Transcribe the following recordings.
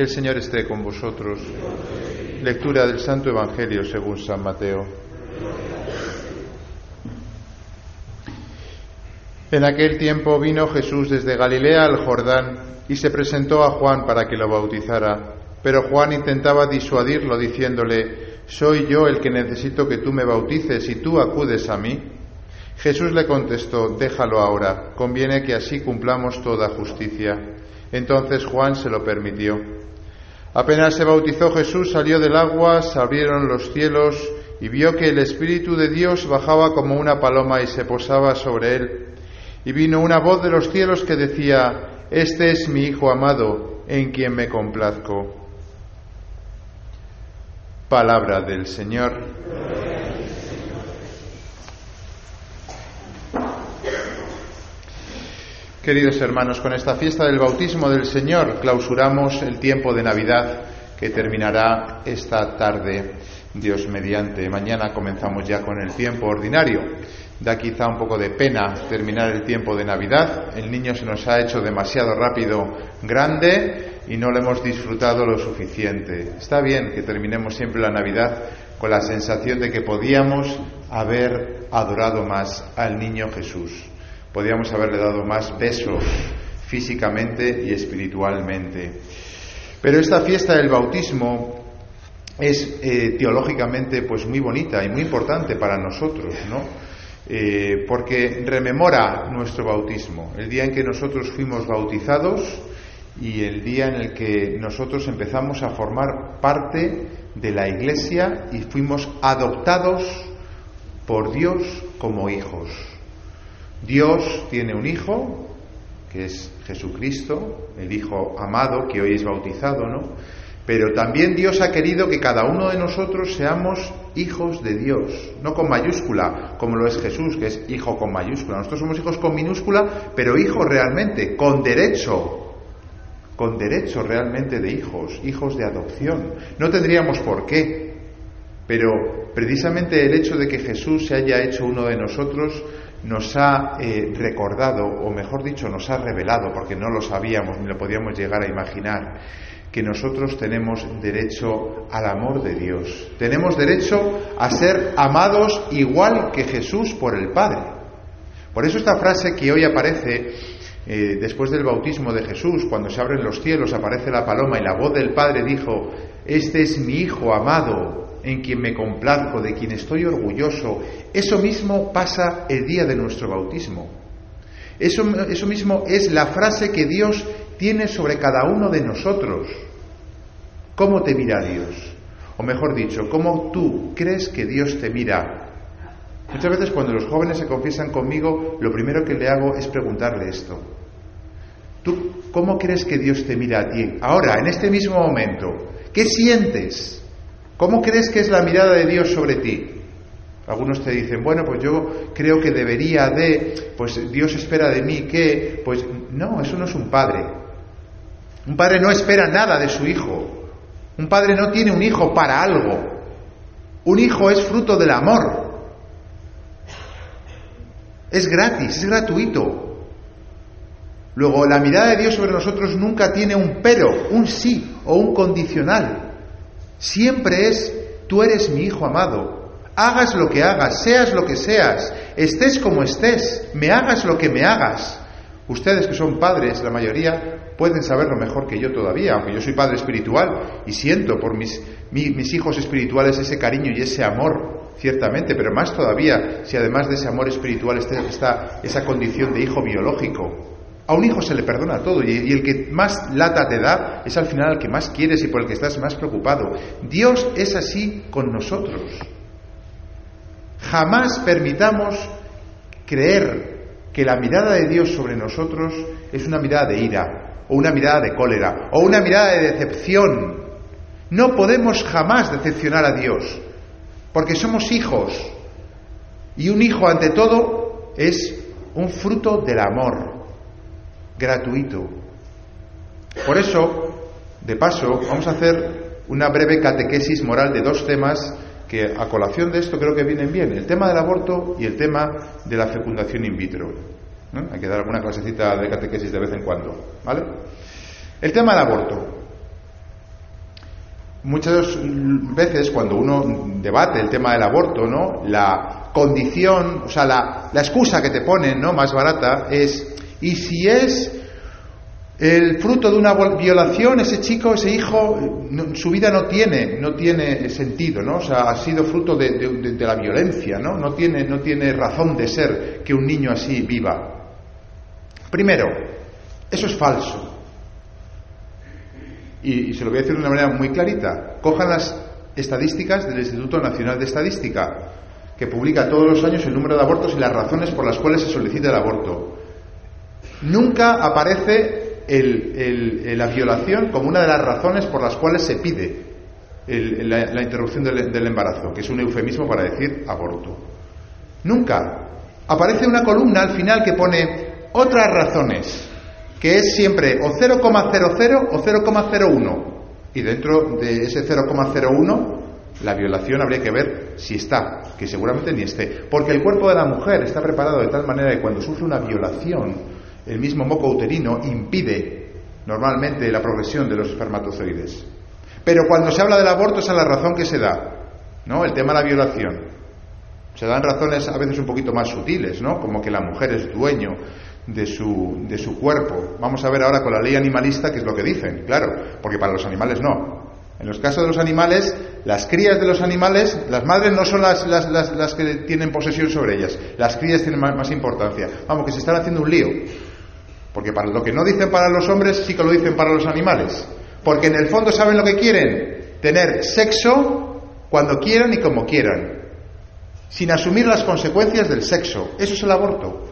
El Señor esté con vosotros. Lectura del Santo Evangelio según San Mateo. En aquel tiempo vino Jesús desde Galilea al Jordán y se presentó a Juan para que lo bautizara. Pero Juan intentaba disuadirlo diciéndole, ¿soy yo el que necesito que tú me bautices y tú acudes a mí? Jesús le contestó, déjalo ahora, conviene que así cumplamos toda justicia. Entonces Juan se lo permitió. Apenas se bautizó Jesús, salió del agua, se abrieron los cielos y vio que el Espíritu de Dios bajaba como una paloma y se posaba sobre él. Y vino una voz de los cielos que decía, Este es mi Hijo amado, en quien me complazco. Palabra del Señor. Queridos hermanos, con esta fiesta del bautismo del Señor clausuramos el tiempo de Navidad que terminará esta tarde, Dios mediante. Mañana comenzamos ya con el tiempo ordinario. Da quizá un poco de pena terminar el tiempo de Navidad. El niño se nos ha hecho demasiado rápido grande y no lo hemos disfrutado lo suficiente. Está bien que terminemos siempre la Navidad con la sensación de que podíamos haber adorado más al niño Jesús Podríamos haberle dado más besos físicamente y espiritualmente. Pero esta fiesta del bautismo es eh, teológicamente pues muy bonita y muy importante para nosotros, ¿no? Eh, porque rememora nuestro bautismo, el día en que nosotros fuimos bautizados y el día en el que nosotros empezamos a formar parte de la Iglesia y fuimos adoptados por Dios como hijos. Dios tiene un hijo, que es Jesucristo, el Hijo amado, que hoy es bautizado, ¿no? Pero también Dios ha querido que cada uno de nosotros seamos hijos de Dios, no con mayúscula, como lo es Jesús, que es hijo con mayúscula. Nosotros somos hijos con minúscula, pero hijos realmente, con derecho, con derecho realmente de hijos, hijos de adopción. No tendríamos por qué, pero precisamente el hecho de que Jesús se haya hecho uno de nosotros nos ha eh, recordado, o mejor dicho, nos ha revelado, porque no lo sabíamos ni lo podíamos llegar a imaginar, que nosotros tenemos derecho al amor de Dios. Tenemos derecho a ser amados igual que Jesús por el Padre. Por eso esta frase que hoy aparece eh, después del bautismo de Jesús, cuando se abren los cielos, aparece la paloma y la voz del Padre dijo, Este es mi Hijo amado, en quien me complazco, de quien estoy orgulloso. Eso mismo pasa el día de nuestro bautismo. Eso, eso mismo es la frase que Dios tiene sobre cada uno de nosotros. ¿Cómo te mira Dios? O mejor dicho, ¿cómo tú crees que Dios te mira? Muchas veces cuando los jóvenes se confiesan conmigo, lo primero que le hago es preguntarle esto. ¿Tú cómo crees que Dios te mira a ti? Ahora, en este mismo momento, ¿qué sientes? ¿Cómo crees que es la mirada de Dios sobre ti? Algunos te dicen, bueno, pues yo creo que debería de, pues Dios espera de mí que, pues no, eso no es un padre. Un padre no espera nada de su hijo. Un padre no tiene un hijo para algo. Un hijo es fruto del amor. Es gratis, es gratuito. Luego, la mirada de Dios sobre nosotros nunca tiene un pero, un sí o un condicional. Siempre es, tú eres mi hijo amado, hagas lo que hagas, seas lo que seas, estés como estés, me hagas lo que me hagas. Ustedes que son padres, la mayoría, pueden saberlo mejor que yo todavía, aunque yo soy padre espiritual y siento por mis, mis hijos espirituales ese cariño y ese amor, ciertamente, pero más todavía si además de ese amor espiritual está esa condición de hijo biológico. A un hijo se le perdona todo y, el que más lata te da es al final el que más quieres y por el que estás más preocupado. Dios es así con nosotros. Jamás permitamos creer que la mirada de Dios sobre nosotros es una mirada de ira, o una mirada de cólera, o una mirada de decepción. No podemos jamás decepcionar a Dios, porque somos hijos. Y un hijo, ante todo, es un fruto del amor gratuito. Por eso, de paso, vamos a hacer una breve catequesis moral de dos temas que a colación de esto creo que vienen bien, el tema del aborto y el tema de la fecundación in vitro. Hay que dar alguna clasecita de catequesis de vez en cuando, ¿vale? El tema del aborto. muchas veces cuando uno debate el tema del aborto, ¿no? La condición, o sea, la, la excusa que te ponen, ¿no? Más barata es, ¿y si es el fruto de una violación, ese chico, ese hijo, su vida no tiene, no tiene sentido, ¿no? O sea, ha sido fruto de, la violencia, ¿no? No tiene, no tiene razón de ser que un niño así viva. Primero, eso es falso. Y, se lo voy a decir de una manera muy clarita. Cojan las estadísticas del Instituto Nacional de Estadística, que publica todos los años el número de abortos y las razones por las cuales se solicita el aborto. Nunca aparece la violación como una de las razones por las cuales se pide la, interrupción del, embarazo, que es un eufemismo para decir aborto. Nunca. Aparece una columna al final que pone otras razones que es siempre o 0,00 o 0,01. Y dentro de ese 0,01 la violación habría que ver si está, que seguramente ni esté. Porque el cuerpo de la mujer está preparado de tal manera que cuando sufre una violación, el mismo moco uterino impide normalmente la progresión de los espermatozoides. Pero cuando se habla del aborto, esa es la razón que se da, ¿no? El tema de la violación. Se dan razones a veces un poquito más sutiles, ¿no? Como que la mujer es dueño de su, de su cuerpo. Vamos a ver ahora con la ley animalista qué es lo que dicen, claro, porque para los animales no. En los casos de los animales, las crías de los animales, las madres no son las, las, las, que tienen posesión sobre ellas, las crías tienen más, más, importancia. Vamos, que se están haciendo un lío. Porque para lo que no dicen para los hombres, sí que lo dicen para los animales. Porque en el fondo saben lo que quieren, tener sexo cuando quieran y como quieran, sin asumir las consecuencias del sexo. Eso es el aborto.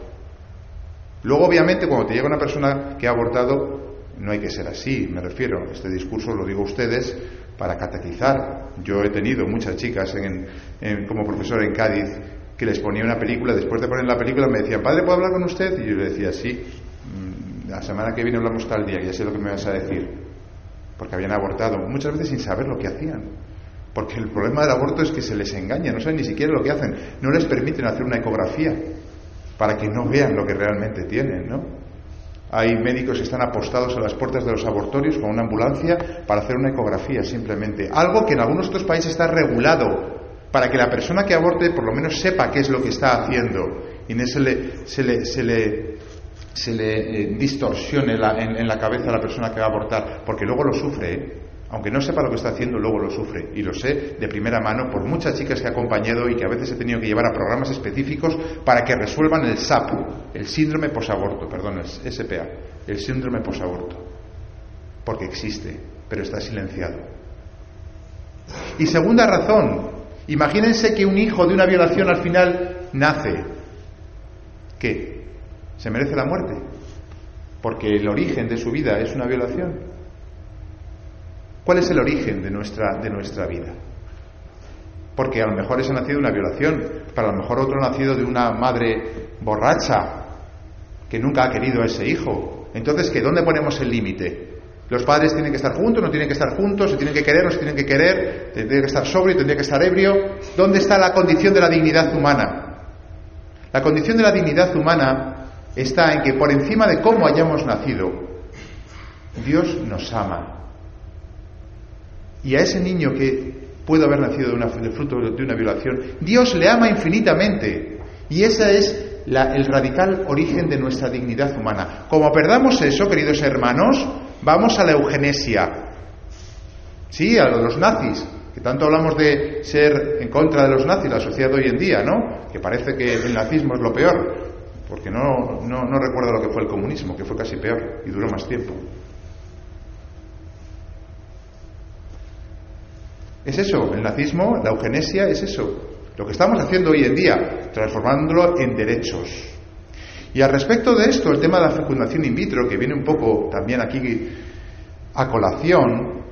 Luego, obviamente, cuando te llega una persona que ha abortado, no hay que ser así, me refiero. Este discurso lo digo a ustedes para catequizar. Yo he tenido muchas chicas como profesor en Cádiz que les ponía una película, después de poner la película me decían, padre, ¿puedo hablar con usted? Y yo le decía, sí, mm, la semana que viene hablamos tal día, ya sé lo que me vas a decir. Porque habían abortado, muchas veces sin saber lo que hacían. Porque el problema del aborto es que se les engaña, no saben ni siquiera lo que hacen, no les permiten hacer una ecografía para que no vean lo que realmente tienen, ¿no? Hay médicos que están apostados a las puertas de los abortorios con una ambulancia para hacer una ecografía simplemente. Algo que en algunos otros países está regulado para que la persona que aborte por lo menos sepa qué es lo que está haciendo y no se le, se le, se le, se le eh, distorsione en, en, la cabeza a la persona que va a abortar, porque luego lo sufre. ¿eh? aunque no sepa lo que está haciendo, luego lo sufre. Y lo sé de primera mano por muchas chicas que he acompañado y que a veces he tenido que llevar a programas específicos para que resuelvan el SAP, el síndrome posaborto, perdón, el SPA, el síndrome posaborto. Porque existe, pero está silenciado. Y segunda razón, imagínense que un hijo de una violación al final nace. ¿Qué? ¿Se merece la muerte? Porque el origen de su vida es una violación. ¿Cuál es el origen de nuestra, de nuestra vida? Porque a lo mejor ese ha nacido de una violación, para a lo mejor otro ha nacido de una madre borracha que nunca ha querido a ese hijo. Entonces, ¿qué? ¿Dónde ponemos el límite? ¿Los padres tienen que estar juntos, no tienen que estar juntos, se tienen que querer, no se tienen que querer, tendría que estar sobrio, tendría que estar ebrio? ¿Dónde está la condición de la dignidad humana? La condición de la dignidad humana está en que por encima de cómo hayamos nacido, Dios nos ama y a ese niño que puede haber nacido de, una, fruto de una violación, Dios le ama infinitamente. Y ese es el radical origen de nuestra dignidad humana. Como perdamos eso, queridos hermanos, vamos a la eugenesia. Sí, a los nazis, que tanto hablamos de ser en contra de los nazis, la sociedad de hoy en día, ¿no? Que parece que el nazismo es lo peor, porque no, no, no recuerdo lo que fue el comunismo, que fue casi peor y duró más tiempo. Es eso, el nazismo, la eugenesia, es eso. Lo que estamos haciendo hoy en día, transformándolo en derechos. Y al respecto de esto, el tema de la fecundación in vitro, que viene un poco también aquí a colación,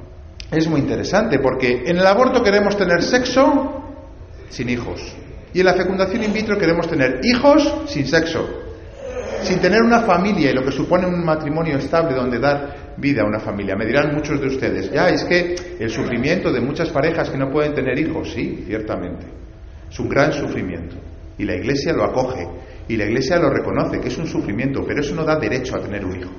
es muy interesante porque en el aborto queremos tener sexo sin hijos. Y en la fecundación in vitro queremos tener hijos sin sexo, sin tener una familia y lo que supone un matrimonio estable donde dar vida a una familia. Me dirán muchos de ustedes, ya es que el sufrimiento de muchas parejas que no pueden tener hijos, sí, ciertamente. Es un gran sufrimiento. Y la Iglesia lo acoge. Y la Iglesia lo reconoce, que es un sufrimiento, pero eso no da derecho a tener un hijo.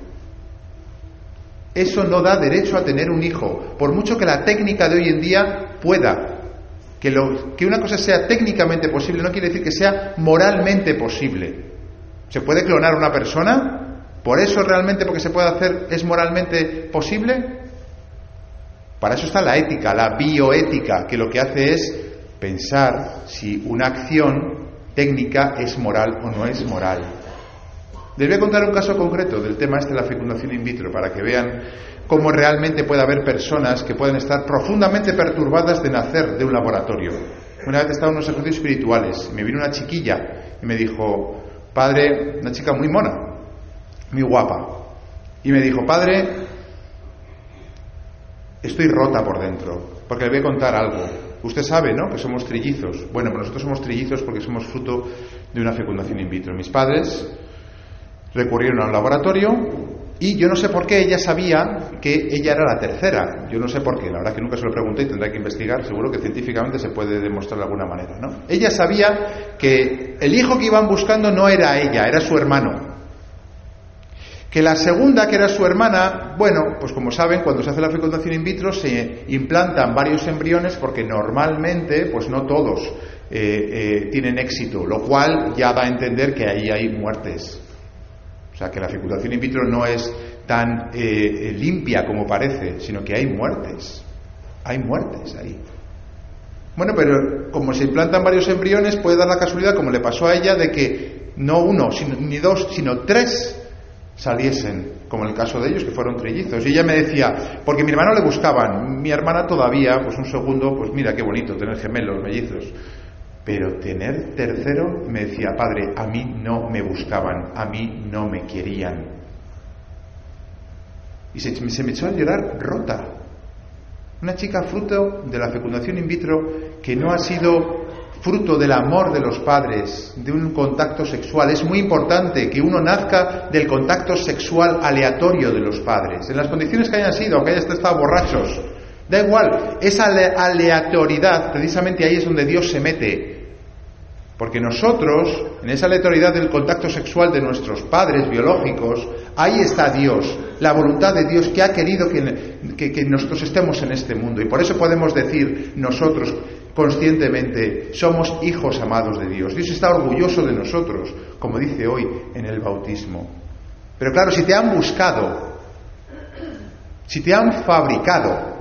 Eso no da derecho a tener un hijo, por mucho que la técnica de hoy en día pueda. Que, lo, que una cosa sea técnicamente posible no quiere decir que sea moralmente posible. ¿Se puede clonar una persona? ¿Por eso realmente, porque se puede hacer, es moralmente posible? Para eso está la ética, la bioética, que lo que hace es pensar si una acción técnica es moral o no es moral. Les voy a contar un caso concreto del tema este de la fecundación in vitro para que vean cómo realmente puede haber personas que pueden estar profundamente perturbadas de nacer de un laboratorio. Una vez estaba en unos ejercicios espirituales, me vino una chiquilla y me dijo, padre, una chica muy mona, muy guapa, y me dijo, padre, estoy rota por dentro, porque le voy a contar algo. Usted sabe, ¿no? Que somos trillizos. Bueno, pues nosotros somos trillizos porque somos fruto de una fecundación in vitro. Mis padres recurrieron al laboratorio y yo no sé por qué ella sabía que ella era la tercera. Yo no sé por qué, la verdad que nunca se lo pregunté y tendré que investigar. Seguro que científicamente se puede demostrar de alguna manera, ¿no? Ella sabía que el hijo que iban buscando no era ella, era su hermano. Que la segunda, que era su hermana, bueno, pues como saben, cuando se hace la fecundación in vitro se implantan varios embriones porque normalmente, pues no todos eh, eh, tienen éxito, lo cual ya da a entender que ahí hay muertes. O sea, que la fecundación in vitro no es tan eh, limpia como parece, sino que hay muertes. Hay muertes ahí. Bueno, pero como se implantan varios embriones, puede dar la casualidad, como le pasó a ella, de que no uno, ni dos, sino tres saliesen, como en el caso de ellos, que fueron trillizos. Y ella me decía, porque mi hermano le buscaban, mi hermana todavía, pues un segundo, pues mira qué bonito tener gemelos, mellizos. Pero tener tercero, me decía, padre, a mí no me buscaban, a mí no me querían. Y se, se me echó a llorar rota. Una chica fruto de la fecundación in vitro que no ha sido fruto del amor de los padres, de un contacto sexual. Es muy importante que uno nazca del contacto sexual aleatorio de los padres, en las condiciones que hayan sido, aunque hayan estado borrachos. Da igual, esa aleatoriedad, precisamente ahí es donde Dios se mete. Porque nosotros, en esa aleatoriedad del contacto sexual de nuestros padres biológicos, ahí está Dios, la voluntad de Dios que ha querido que, que, que nosotros estemos en este mundo. Y por eso podemos decir nosotros, conscientemente, somos hijos amados de Dios. Dios está orgulloso de nosotros, como dice hoy en el bautismo. Pero claro, si te han buscado, si te han fabricado,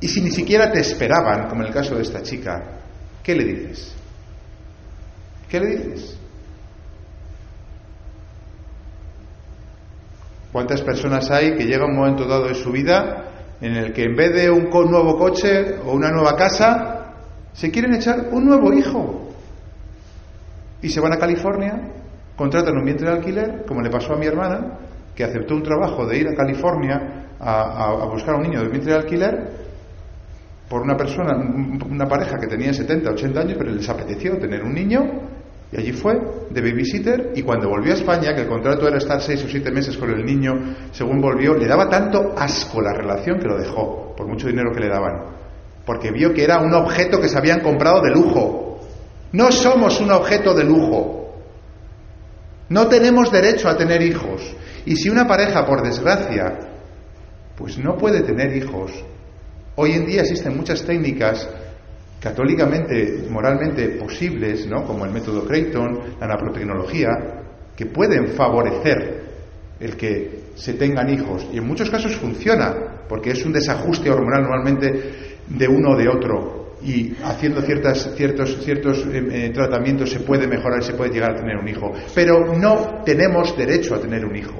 y si ni siquiera te esperaban, como en el caso de esta chica, ¿qué le dices? ¿Qué le dices? ¿Cuántas personas hay que llega un momento dado de su vida en el que en vez de un nuevo coche o una nueva casa, se quieren echar un nuevo hijo. Y se van a California, contratan un vientre de alquiler, como le pasó a mi hermana, que aceptó un trabajo de ir a California a, buscar a un niño de vientre de alquiler por una persona, una pareja que tenía 70, 80 años, pero les apeteció tener un niño y allí fue, de babysitter, y cuando volvió a España, que el contrato era estar seis o siete meses con el niño, según volvió, le daba tanto asco la relación que lo dejó, por mucho dinero que le daban, porque vio que era un objeto que se habían comprado de lujo. No somos un objeto de lujo. No tenemos derecho a tener hijos. Y si una pareja, por desgracia, pues no puede tener hijos, hoy en día existen muchas técnicas católicamente, moralmente posibles, ¿no? como el método Creighton, la naprotecnología, que pueden favorecer el que se tengan hijos. Y en muchos casos funciona, porque es un desajuste hormonal normalmente de uno o de otro. Y haciendo ciertas, ciertos, ciertos eh, eh, tratamientos se puede mejorar y se puede llegar a tener un hijo. Pero no tenemos derecho a tener un hijo.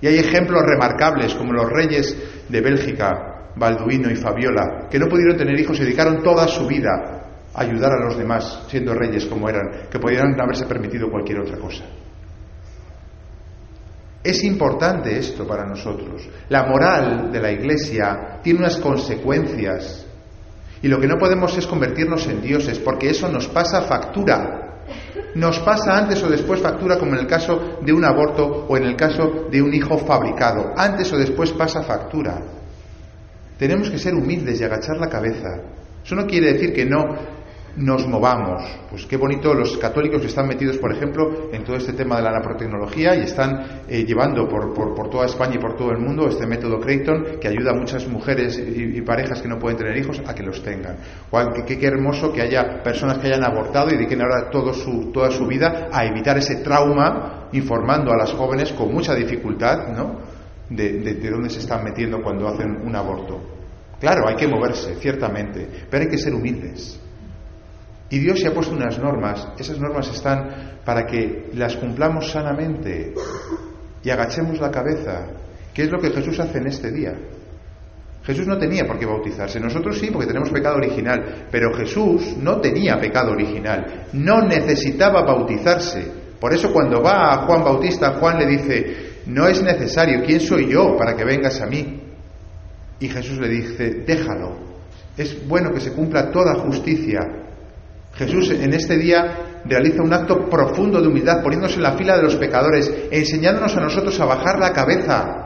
Y hay ejemplos remarcables, como los reyes de Bélgica, Balduino y Fabiola, que no pudieron tener hijos y dedicaron toda su vida a ayudar a los demás, siendo reyes como eran, que pudieran haberse permitido cualquier otra cosa. Es importante esto para nosotros. La moral de la Iglesia tiene unas consecuencias y lo que no podemos es convertirnos en dioses, porque eso nos pasa factura. Nos pasa antes o después factura, como en el caso de un aborto o en el caso de un hijo fabricado. Antes o después pasa factura. Tenemos que ser humildes y agachar la cabeza. Eso no quiere decir que no nos movamos. Pues qué bonito los católicos que están metidos, por ejemplo, en todo este tema de la nanotecnología y están eh, llevando por, por, toda España y por todo el mundo este método Creighton que ayuda a muchas mujeres y, parejas que no pueden tener hijos a que los tengan. qué, qué, hermoso que haya personas que hayan abortado y dediquen ahora todo su, toda su vida a evitar ese trauma, informando a las jóvenes con mucha dificultad, ¿no? De, de dónde se están metiendo cuando hacen un aborto. Claro, hay que moverse, ciertamente, pero hay que ser humildes. Y Dios se ha puesto unas normas, esas normas están para que las cumplamos sanamente y agachemos la cabeza, que es lo que Jesús hace en este día. Jesús no tenía por qué bautizarse, nosotros sí, porque tenemos pecado original, pero Jesús no tenía pecado original, no necesitaba bautizarse. Por eso cuando va a Juan Bautista, Juan le dice, no es necesario, ¿quién soy yo para que vengas a mí? Y Jesús le dice, déjalo, es bueno que se cumpla toda justicia. Jesús en este día realiza un acto profundo de humildad, poniéndose en la fila de los pecadores, enseñándonos a nosotros a bajar la cabeza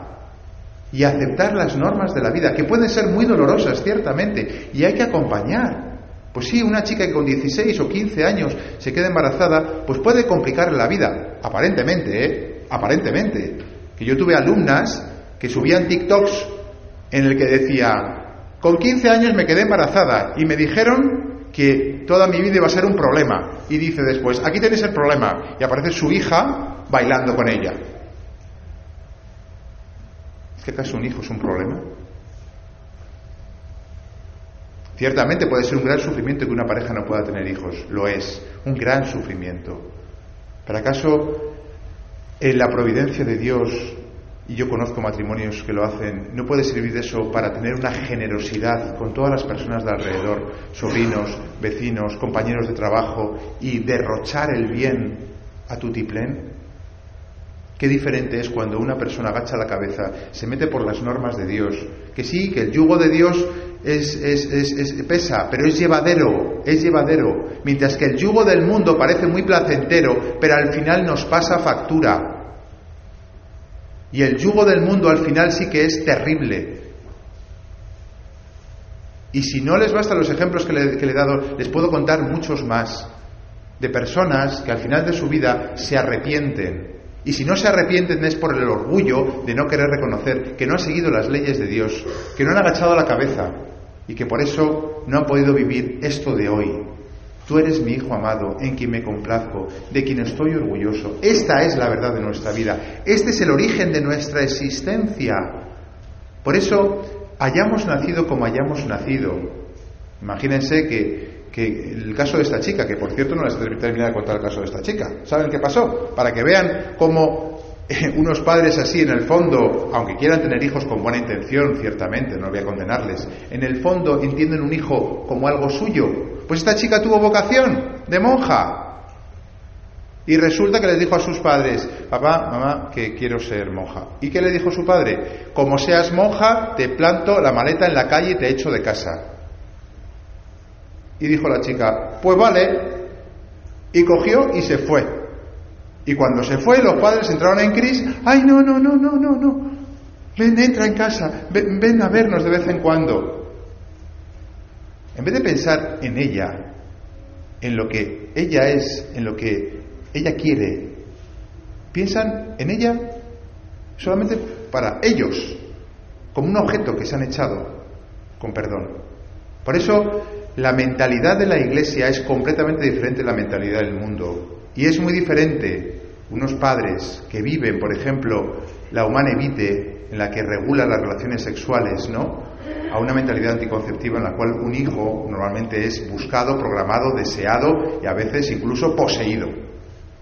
y a aceptar las normas de la vida, que pueden ser muy dolorosas, ciertamente, y hay que acompañar. Pues sí, una chica que con 16 o 15 años se queda embarazada, pues puede complicarle la vida, aparentemente, ¿eh? Aparentemente. Que yo tuve alumnas que subían TikToks en el que decía, con 15 años me quedé embarazada y me dijeron que toda mi vida iba a ser un problema. Y dice después, aquí tenéis el problema. Y aparece su hija bailando con ella. ¿Es que acaso un hijo es un problema? Ciertamente puede ser un gran sufrimiento que una pareja no pueda tener hijos, lo es, un gran sufrimiento. ¿Pero acaso en la providencia de Dios y yo conozco matrimonios que lo hacen, no puede servir de eso para tener una generosidad con todas las personas de alrededor, sobrinos, vecinos, compañeros de trabajo, y derrochar el bien a tu tiplén. Qué diferente es cuando una persona agacha la cabeza, se mete por las normas de Dios, que sí, que el yugo de Dios es, es, pesa, pero es llevadero, es llevadero, mientras que el yugo del mundo parece muy placentero, pero al final nos pasa factura. Y el yugo del mundo al final sí que es terrible. Y si no les basta los ejemplos que le, he dado, les puedo contar muchos más de personas que al final de su vida se arrepienten. Y si no se arrepienten es por el orgullo de no querer reconocer que no han seguido las leyes de Dios, que no han agachado la cabeza y que por eso no han podido vivir esto de hoy, Tú eres mi Hijo amado, en quien me complazco, de quien estoy orgulloso. Esta es la verdad de nuestra vida. Este es el origen de nuestra existencia. Por eso, hayamos nacido como hayamos nacido. Imagínense que, que el caso de esta chica, que por cierto no les terminé de contar el caso de esta chica. ¿Saben qué pasó? Para que vean cómo eh, unos padres así, en el fondo, aunque quieran tener hijos con buena intención, ciertamente, no voy a condenarles, en el fondo entienden un hijo como algo suyo, pues esta chica tuvo vocación de monja. Y resulta que le dijo a sus padres, papá, mamá, que quiero ser monja. ¿Y qué le dijo su padre? Como seas monja, te planto la maleta en la calle y te echo de casa. Y dijo la chica, pues vale. Y cogió y se fue. Y cuando se fue, los padres entraron en crisis. Ay, no, no, no, no, no, no. Ven, entra en casa. ven a vernos de vez en cuando. En vez de pensar en ella, en lo que ella es, en lo que ella quiere, piensan en ella solamente para ellos, como un objeto que se han echado, con perdón. Por eso la mentalidad de la Iglesia es completamente diferente de la mentalidad del mundo. Y es muy diferente unos padres que viven, por ejemplo, la humana evite, en la que regula las relaciones sexuales, ¿no? a una mentalidad anticonceptiva en la cual un hijo normalmente es buscado, programado, deseado y a veces incluso poseído.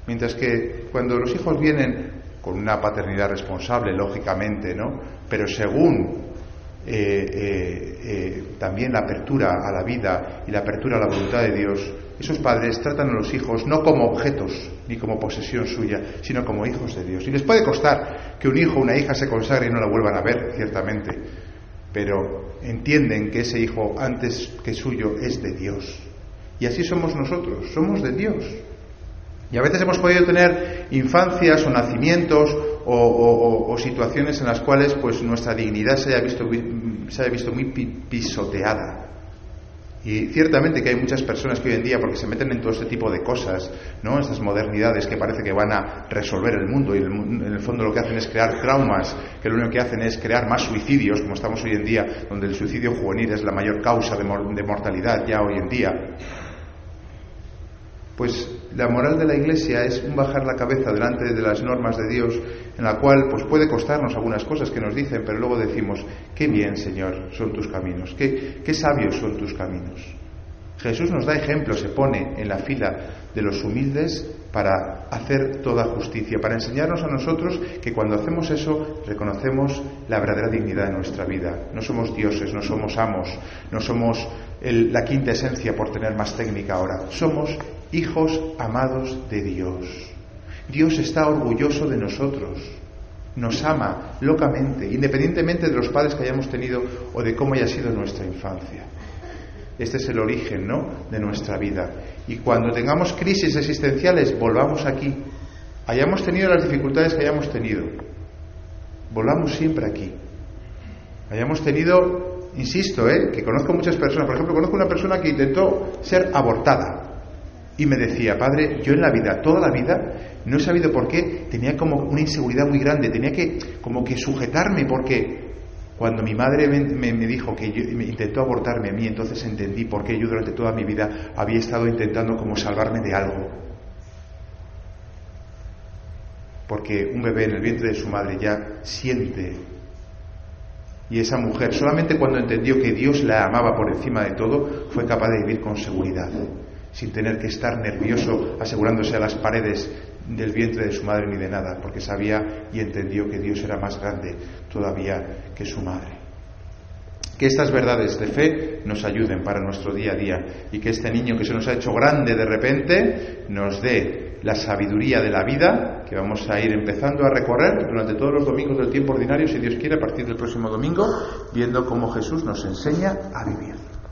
Mientras que cuando los hijos vienen con una paternidad responsable, lógicamente, ¿no? Pero según también la apertura a la vida y la apertura a la voluntad de Dios, esos padres tratan a los hijos no como objetos ni como posesión suya, sino como hijos de Dios. Y les puede costar que un hijo o una hija se consagre y no la vuelvan a ver, ciertamente, pero entienden que ese hijo antes que suyo es de Dios. Y así somos nosotros, somos de Dios. Y a veces hemos podido tener infancias o nacimientos o, situaciones en las cuales pues nuestra dignidad se haya visto, se haya visto muy pisoteada. Y ciertamente que hay muchas personas que hoy en día, porque se meten en todo este tipo de cosas, ¿no? Estas modernidades que parece que van a resolver el mundo y en el fondo lo que hacen es crear traumas, que lo único que hacen es crear más suicidios, como estamos hoy en día, donde el suicidio juvenil es la mayor causa de, de mortalidad ya hoy en día. Pues la moral de la Iglesia es un bajar la cabeza delante de las normas de Dios, en la cual pues puede costarnos algunas cosas que nos dicen, pero luego decimos, qué bien, Señor, son tus caminos, qué, qué sabios son tus caminos. Jesús nos da ejemplo, se pone en la fila de los humildes para hacer toda justicia, para enseñarnos a nosotros que cuando hacemos eso reconocemos la verdadera dignidad de nuestra vida. No somos dioses, no somos amos, no somos la quinta esencia por tener más técnica ahora. Somos hijos amados de Dios. Dios está orgulloso de nosotros. Nos ama locamente, independientemente de los padres que hayamos tenido o de cómo haya sido nuestra infancia. Este es el origen, ¿no?, de nuestra vida. Y cuando tengamos crisis existenciales, volvamos aquí. Hayamos tenido las dificultades que hayamos tenido. Volvamos siempre aquí. Hayamos tenido, insisto, ¿eh? que conozco muchas personas. Por ejemplo, conozco una persona que intentó ser abortada. Y me decía, padre, yo en la vida, toda la vida, no he sabido por qué, tenía como una inseguridad muy grande, tenía que como que sujetarme porque cuando mi madre me, dijo que me intentó abortarme a mí, entonces entendí por qué yo durante toda mi vida había estado intentando como salvarme de algo. Porque un bebé en el vientre de su madre ya siente. Y esa mujer, solamente cuando entendió que Dios la amaba por encima de todo, fue capaz de vivir con seguridad sin tener que estar nervioso asegurándose a las paredes del vientre de su madre ni de nada, porque sabía y entendió que Dios era más grande todavía que su madre. Que estas verdades de fe nos ayuden para nuestro día a día y que este niño que se nos ha hecho grande de repente nos dé la sabiduría de la vida que vamos a ir empezando a recorrer durante todos los domingos del tiempo ordinario, si Dios quiere, a partir del próximo domingo, viendo cómo Jesús nos enseña a vivir.